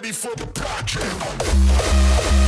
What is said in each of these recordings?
ready for the project.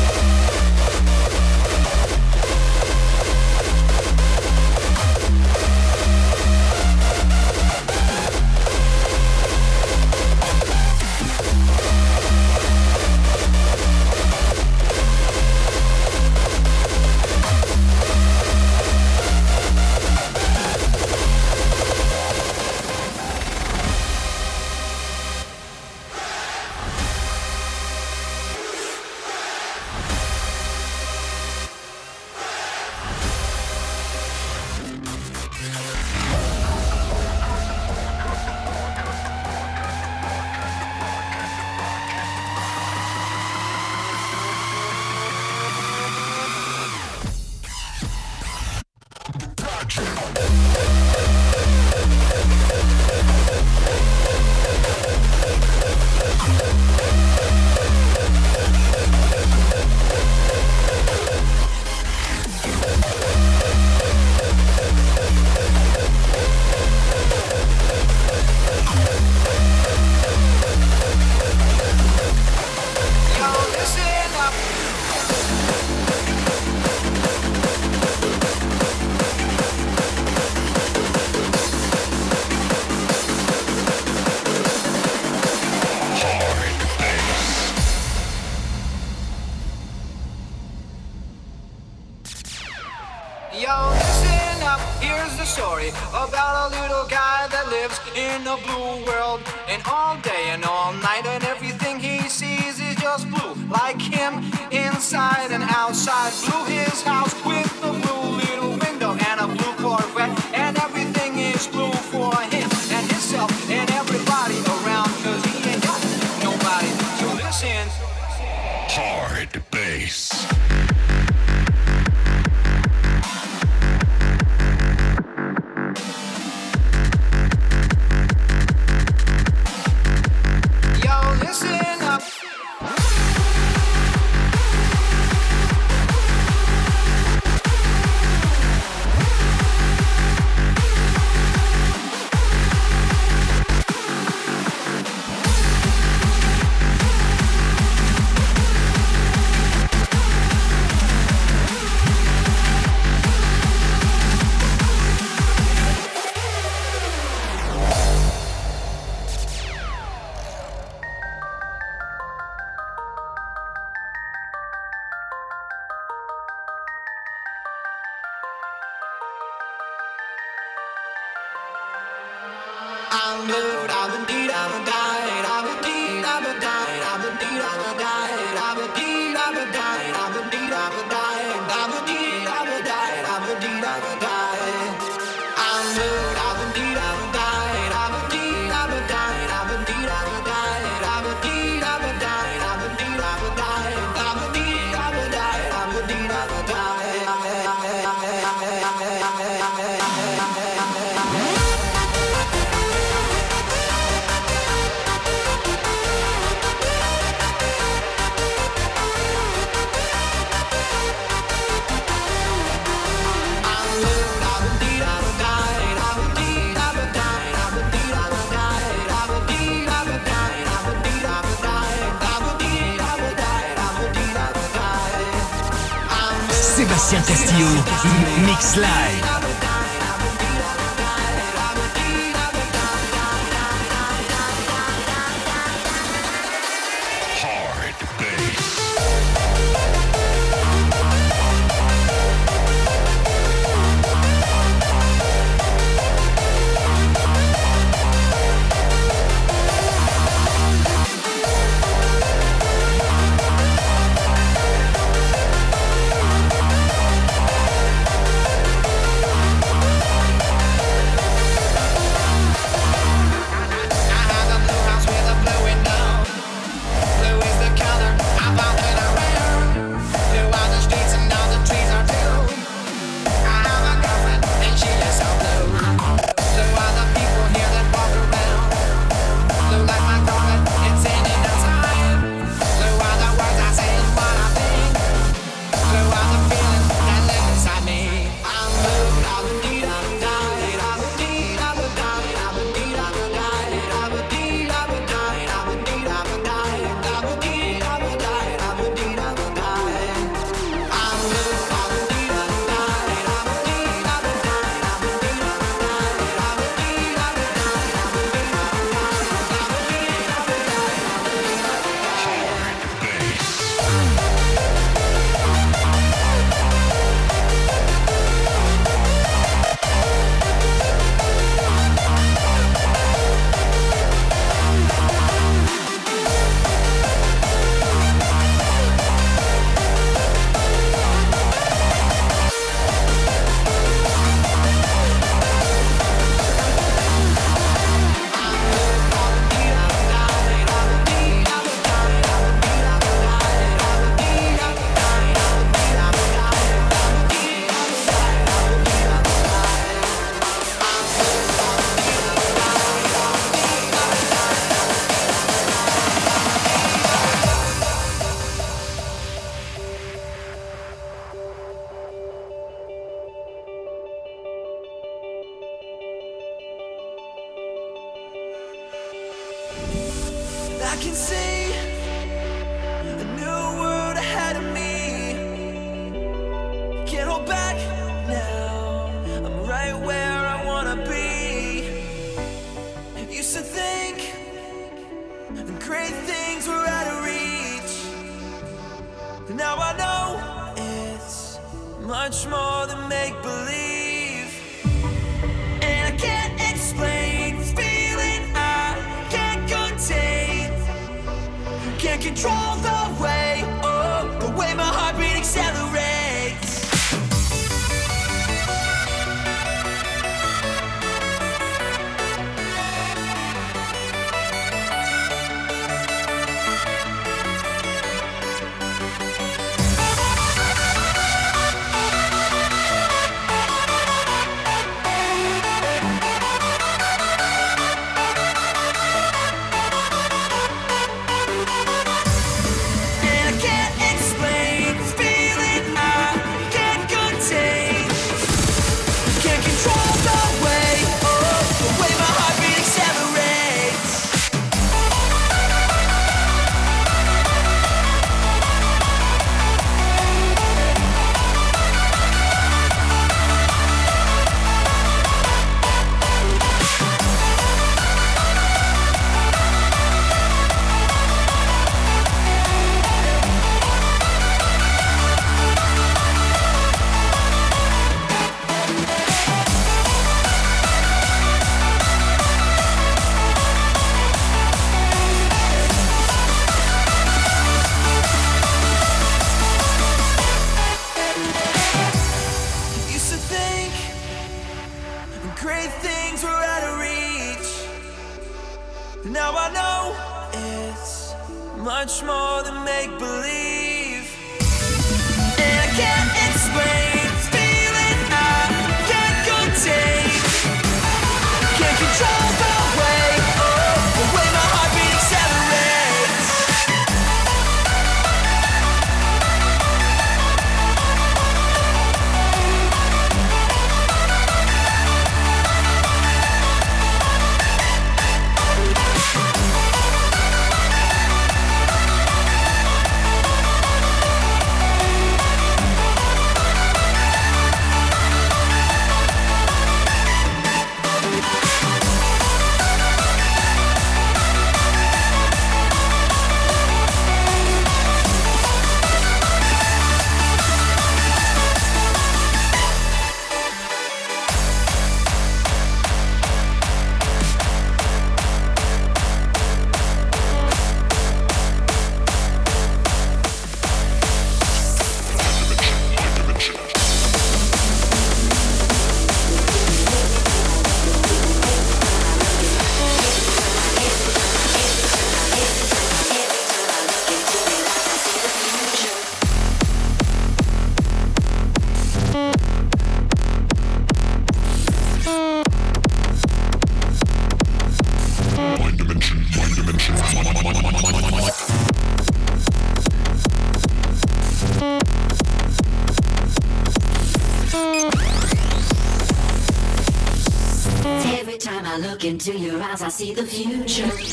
Eyes, I see the future.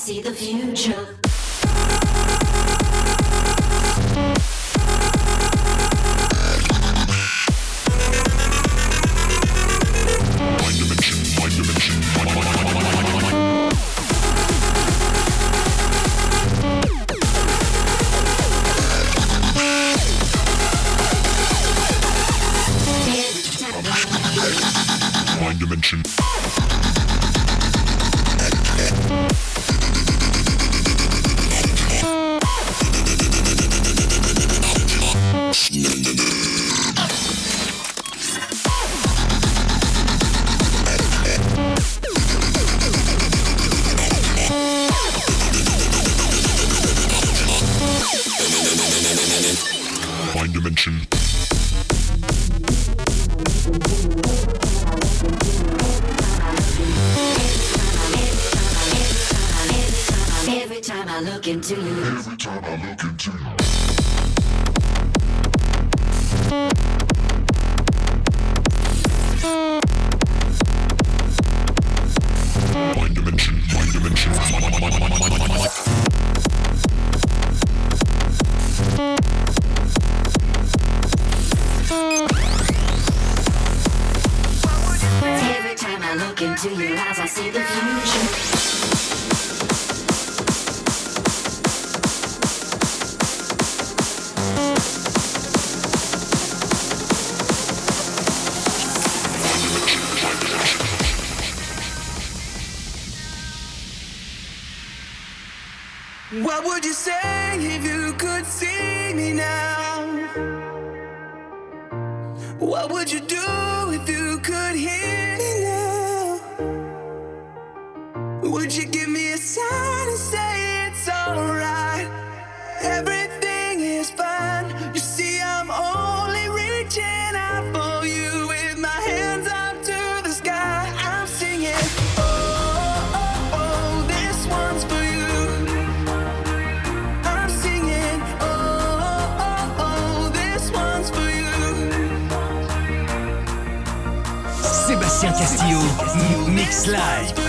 See the future. Slides.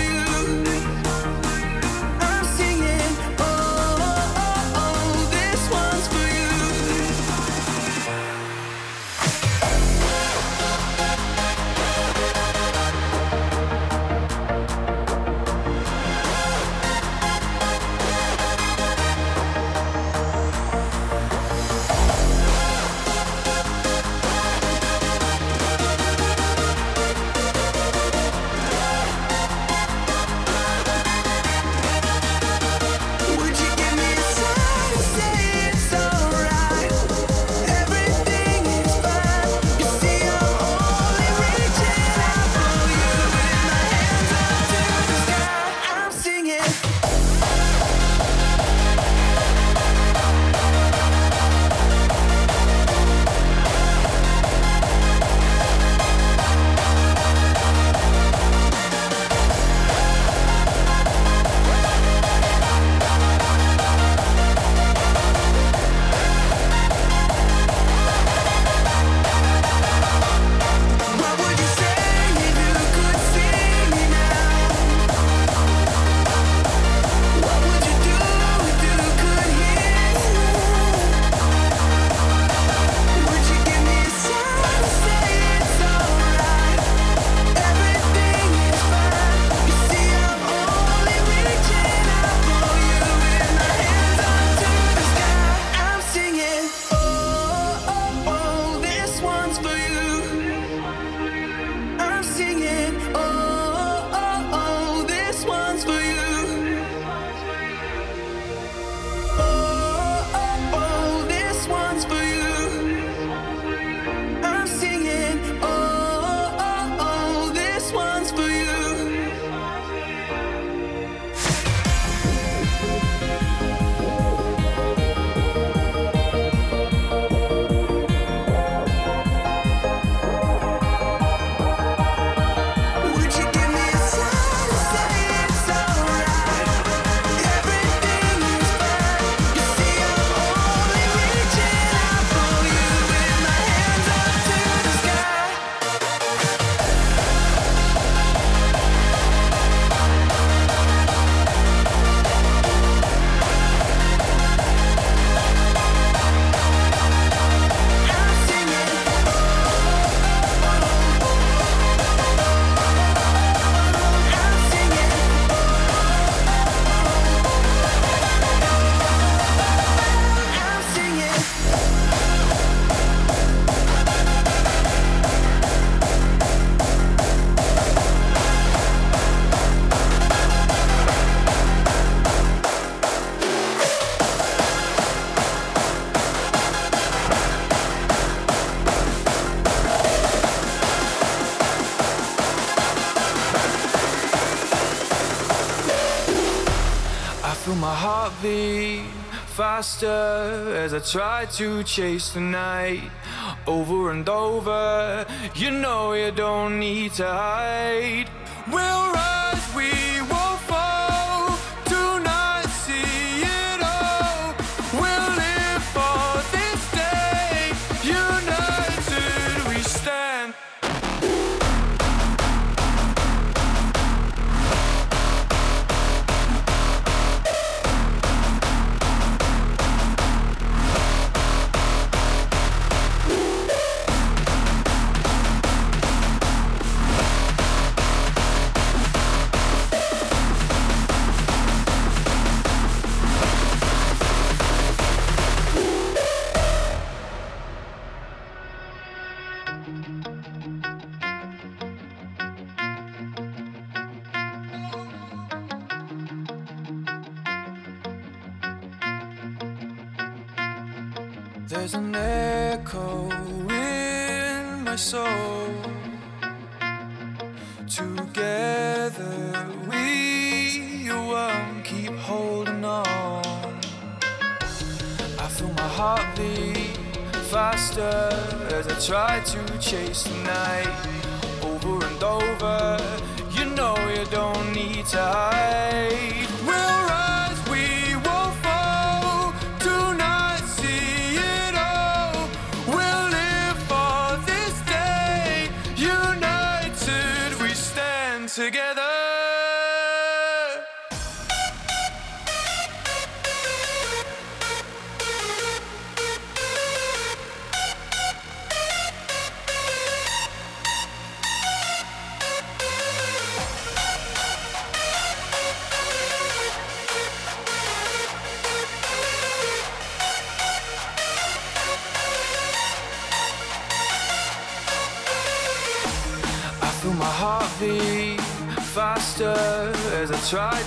faster as I try to chase the night over and over. You know you don't need to hide. try to chase the night.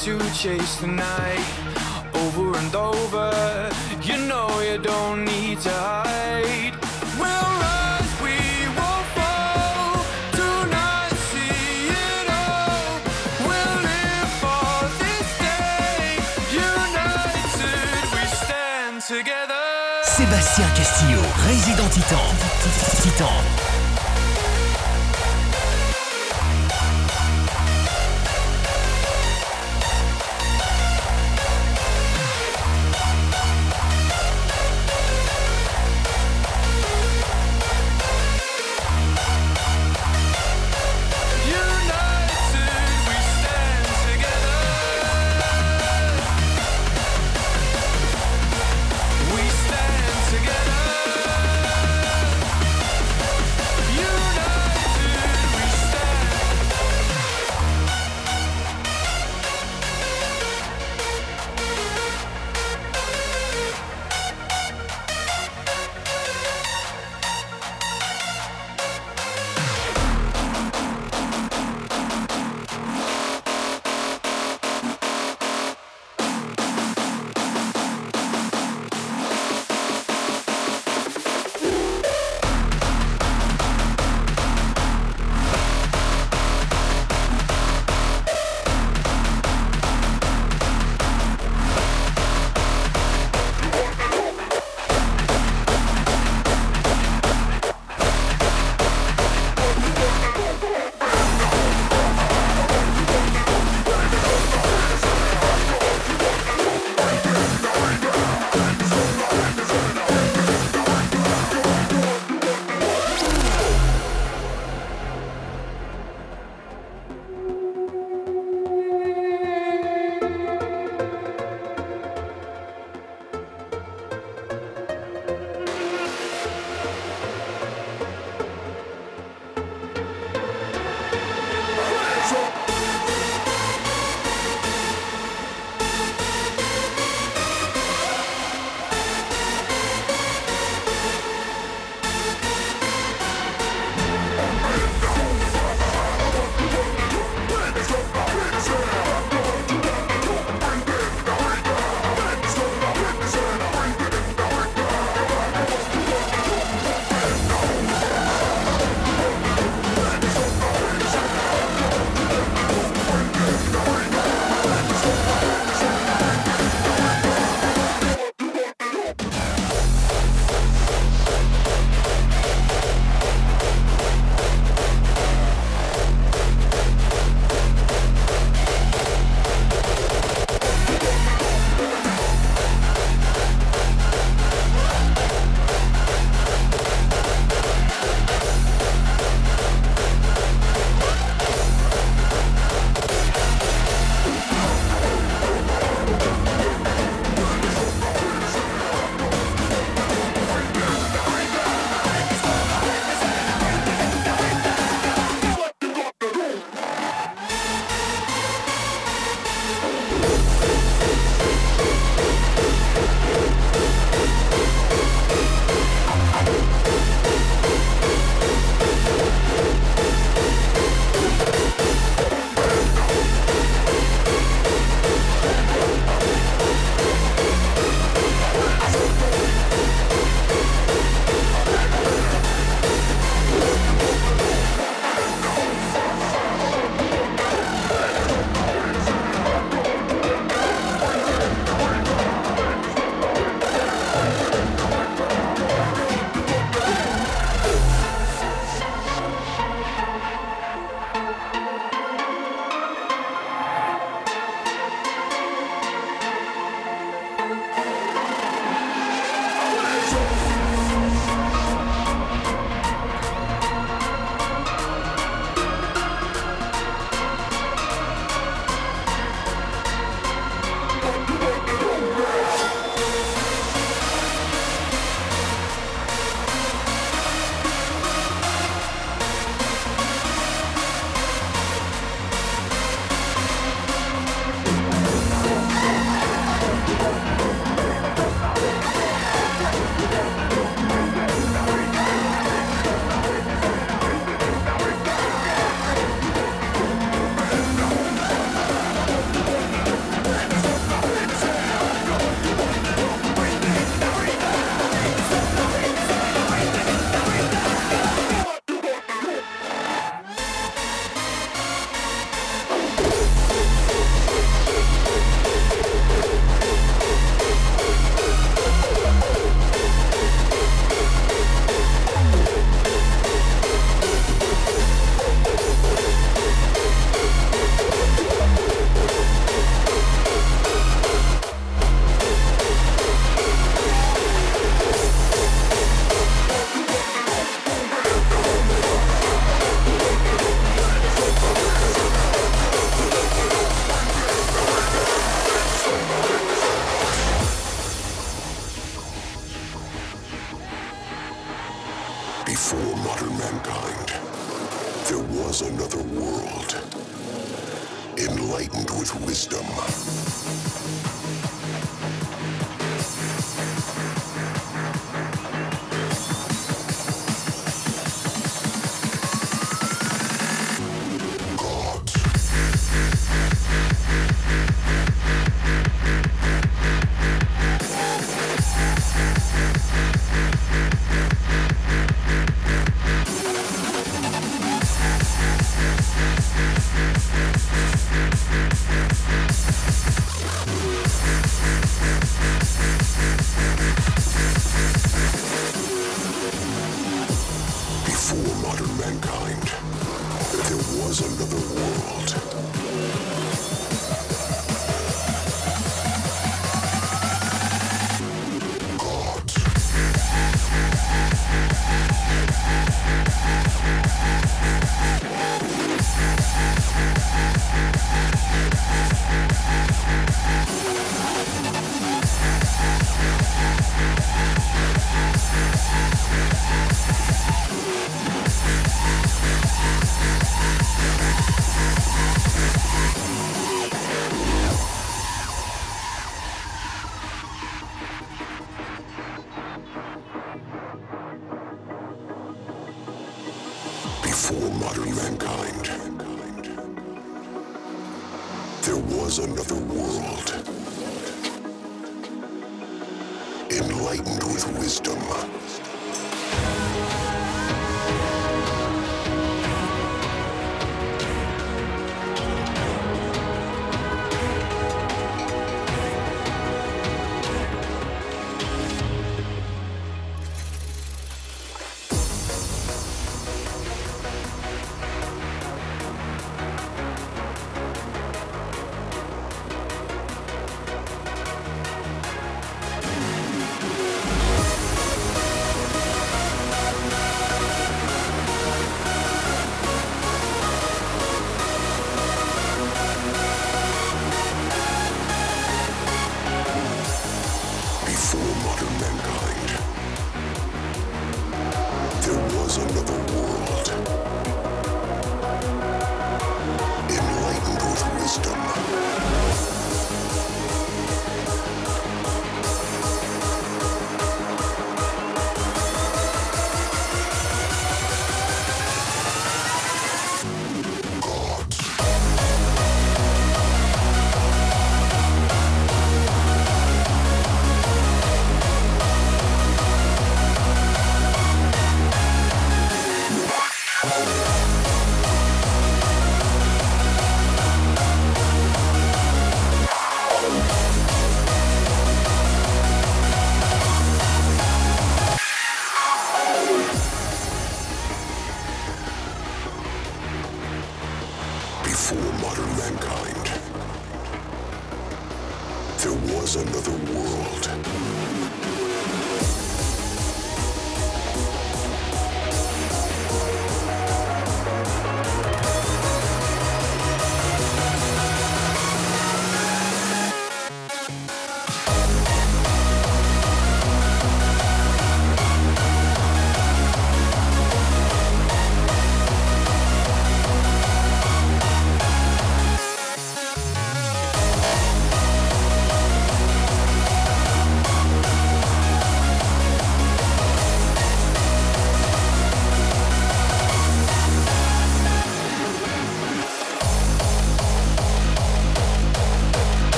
To chase the night over and over. You know you don't need to hide. We'll rise, we will fall. Not see. We'll live for this day. Sébastien Castillo,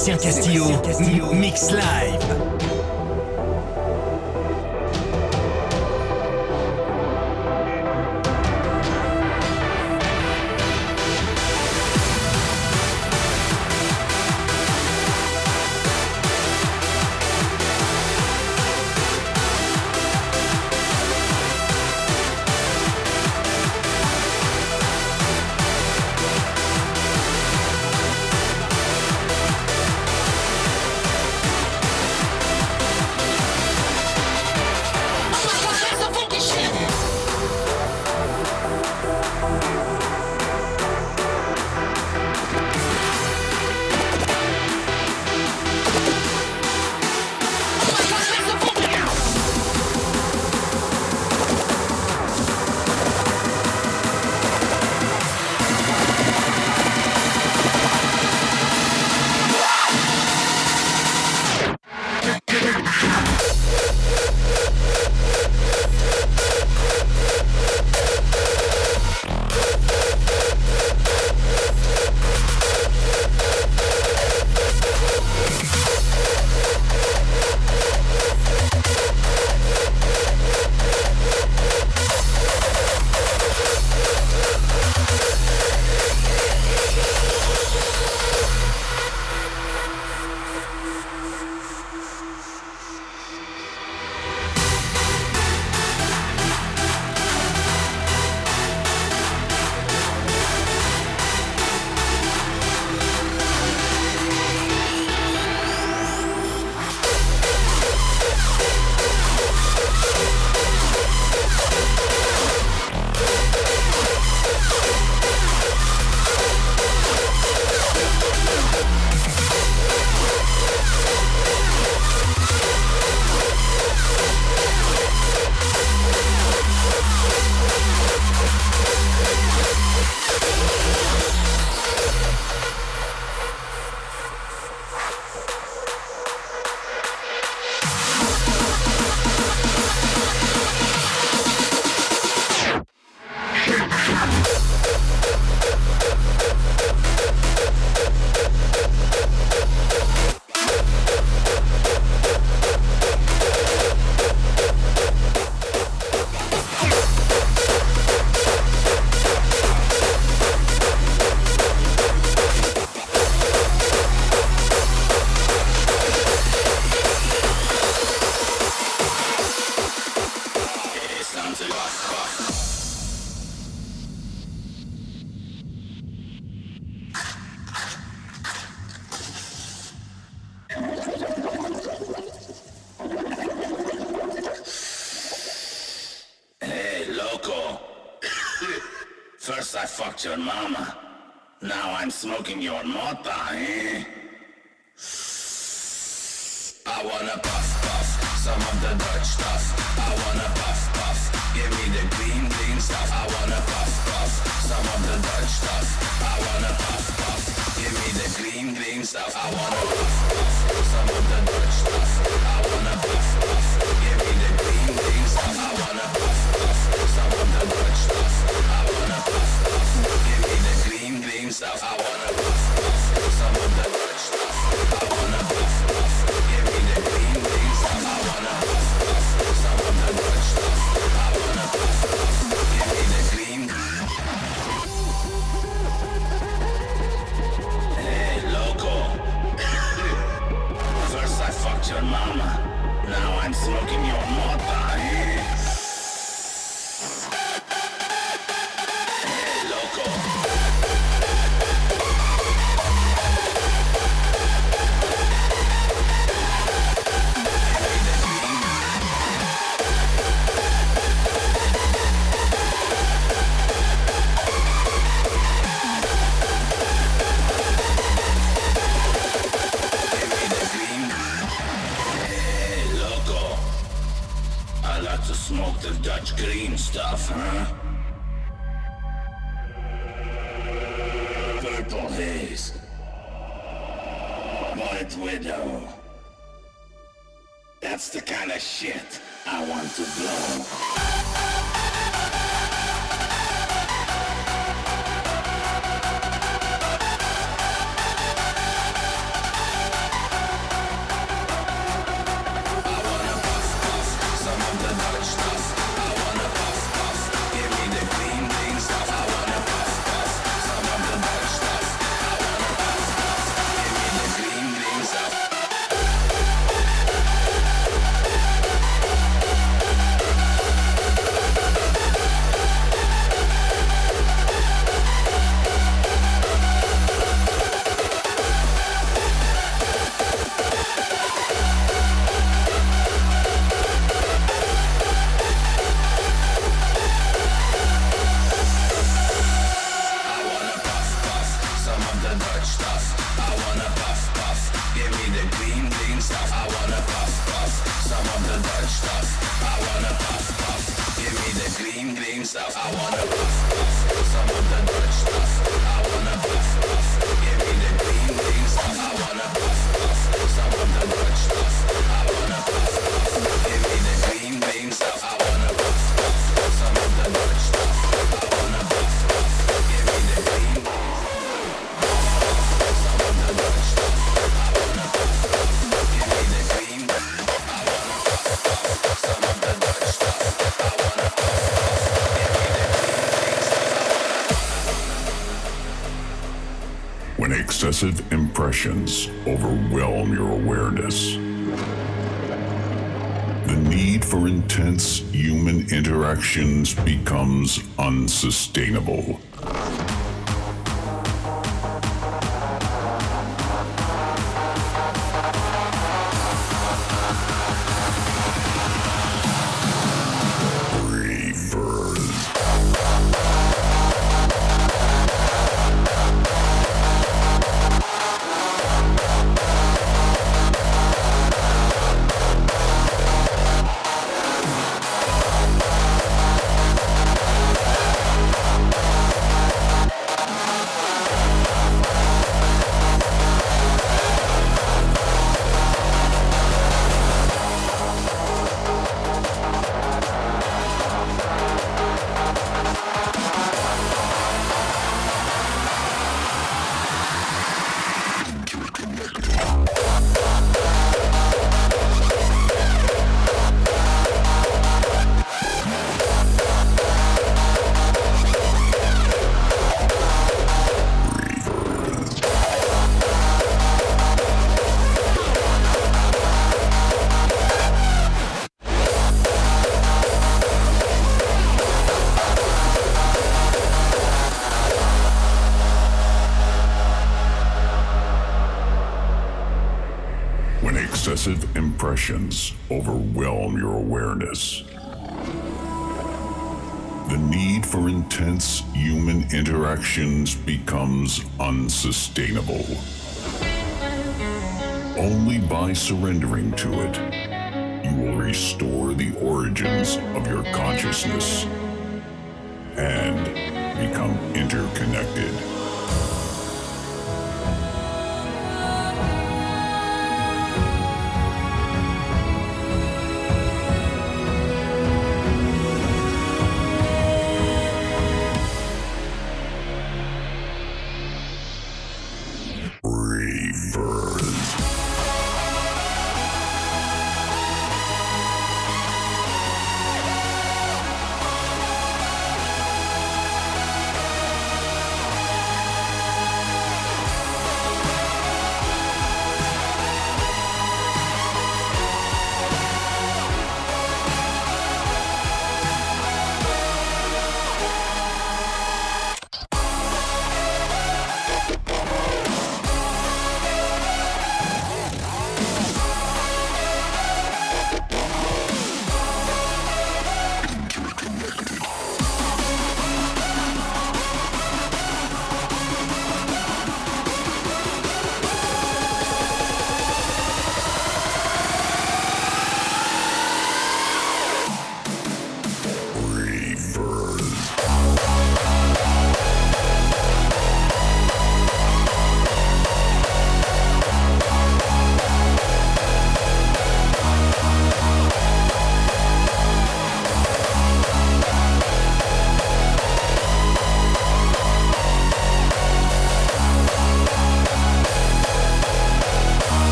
Sébastien Castillo, Mix Live. shit I want to blow. Interactions becomes unsustainable. Overwhelm your awareness. The need for intense human interactions becomes unsustainable. Only by surrendering to it, you will restore the origins of your consciousness and become interconnected.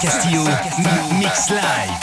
Castillo, Mix Live.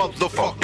Hit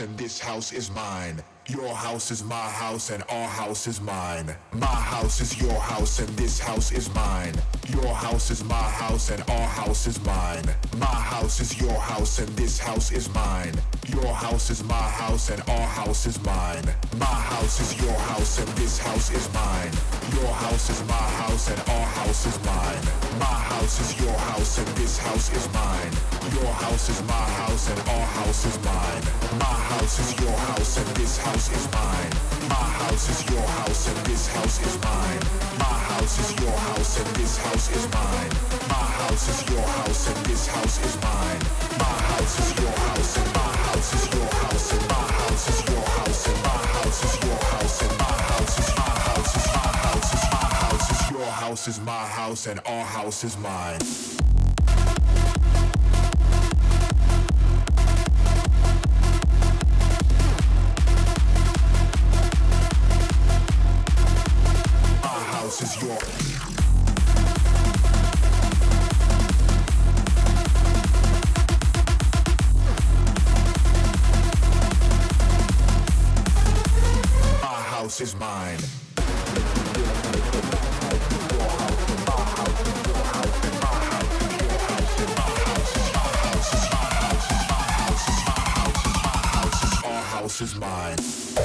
and this house is mine. Your house is my house and our house is mine. My house is your house and this house is mine. Your house is my house and our house is mine. My house is your house and this house is mine. Your house is my house and our house is mine. My house is your house and this house is mine. Your house is my house and our house is mine. My house is your house and this house is mine. Your house is my house and our house is mine. My house is your house and this house is mine. My house is your house and this house is mine. My house is your house and this house is mine. My house is your house and this house is mine. My house is your house and my house is your house and my house is your house and my house is your house and my house is my house is my house is my house is your house is my house and our house is mine. Our house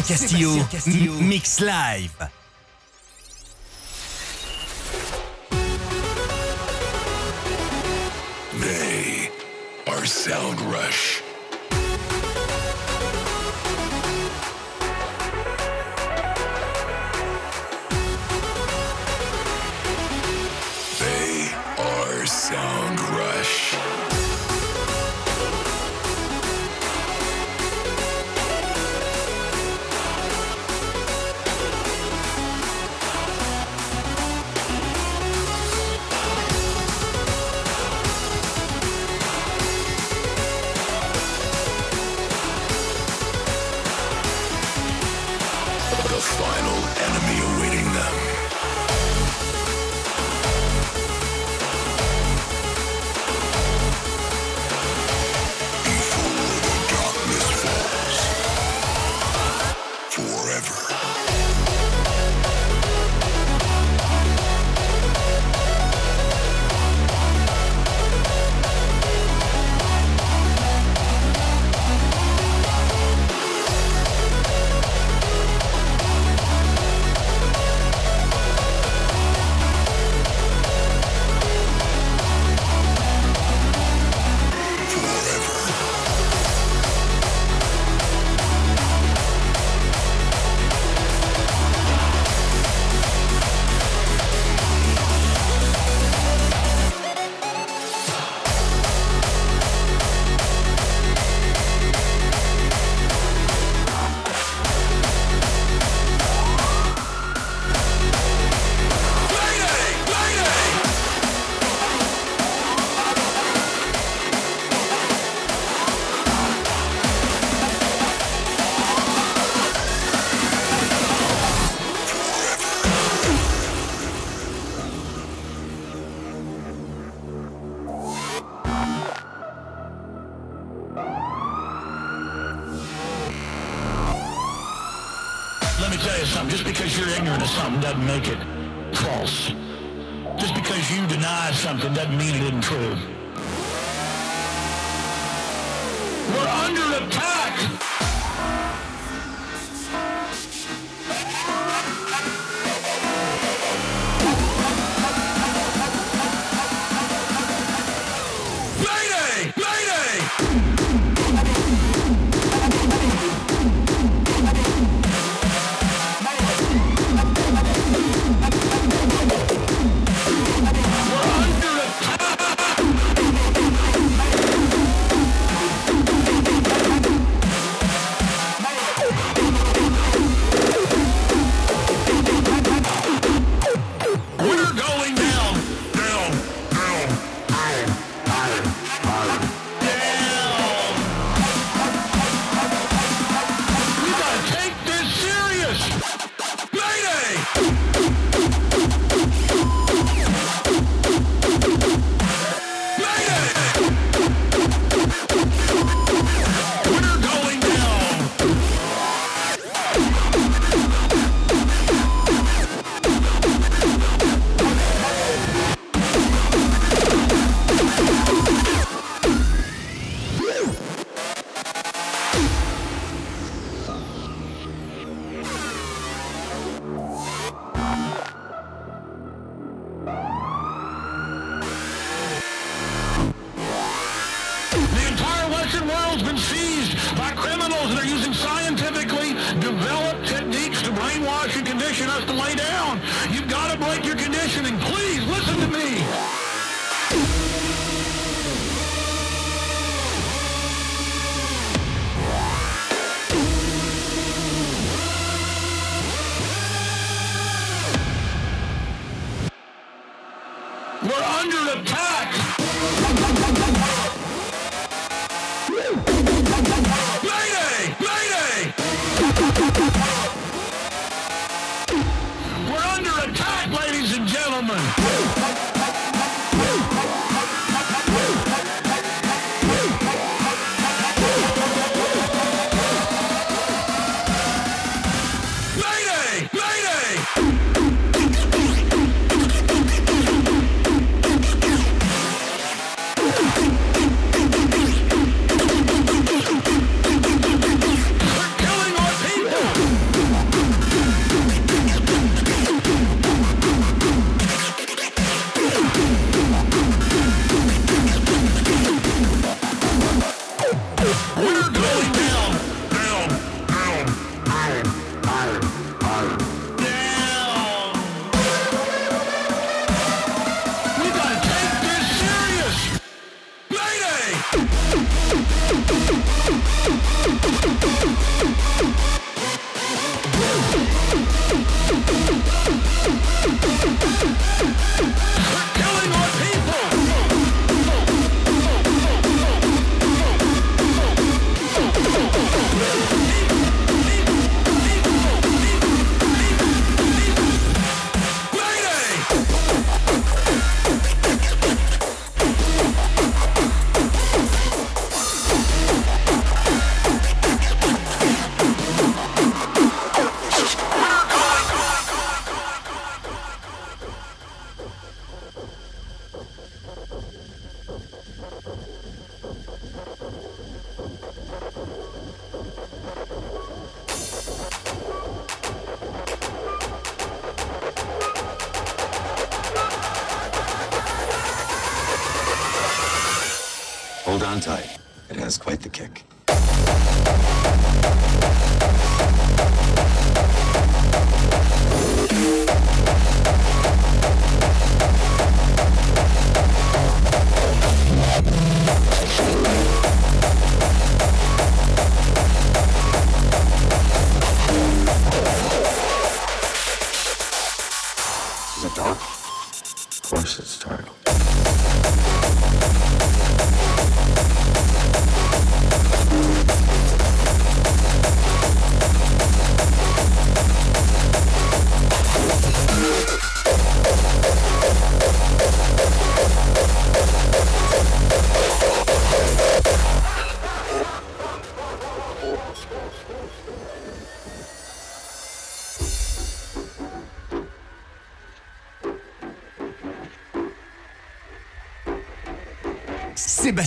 Castillo, Castillo. Mix Live. you into something doesn't make it false. Just because you deny something doesn't mean it isn't true. We're under attack.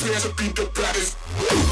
prepare to be the baddest.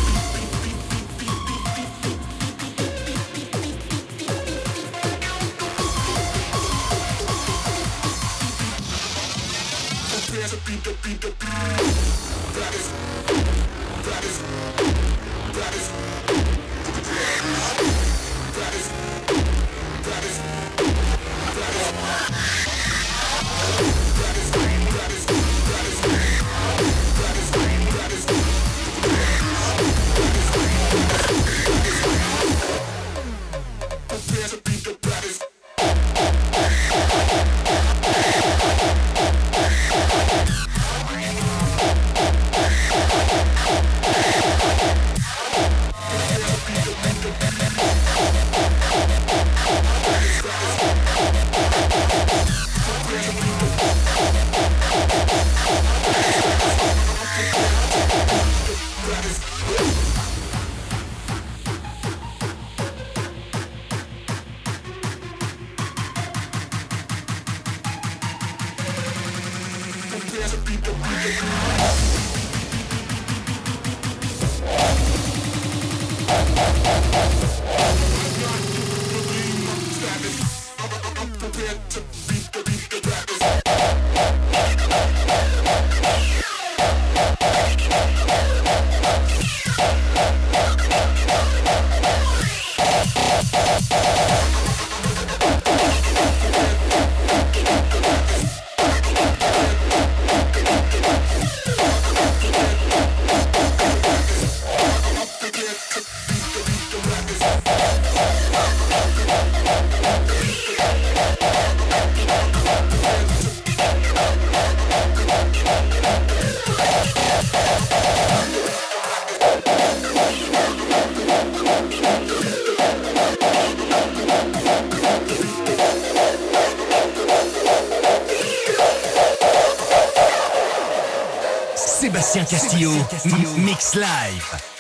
Sébastien Castillo, Mix Live.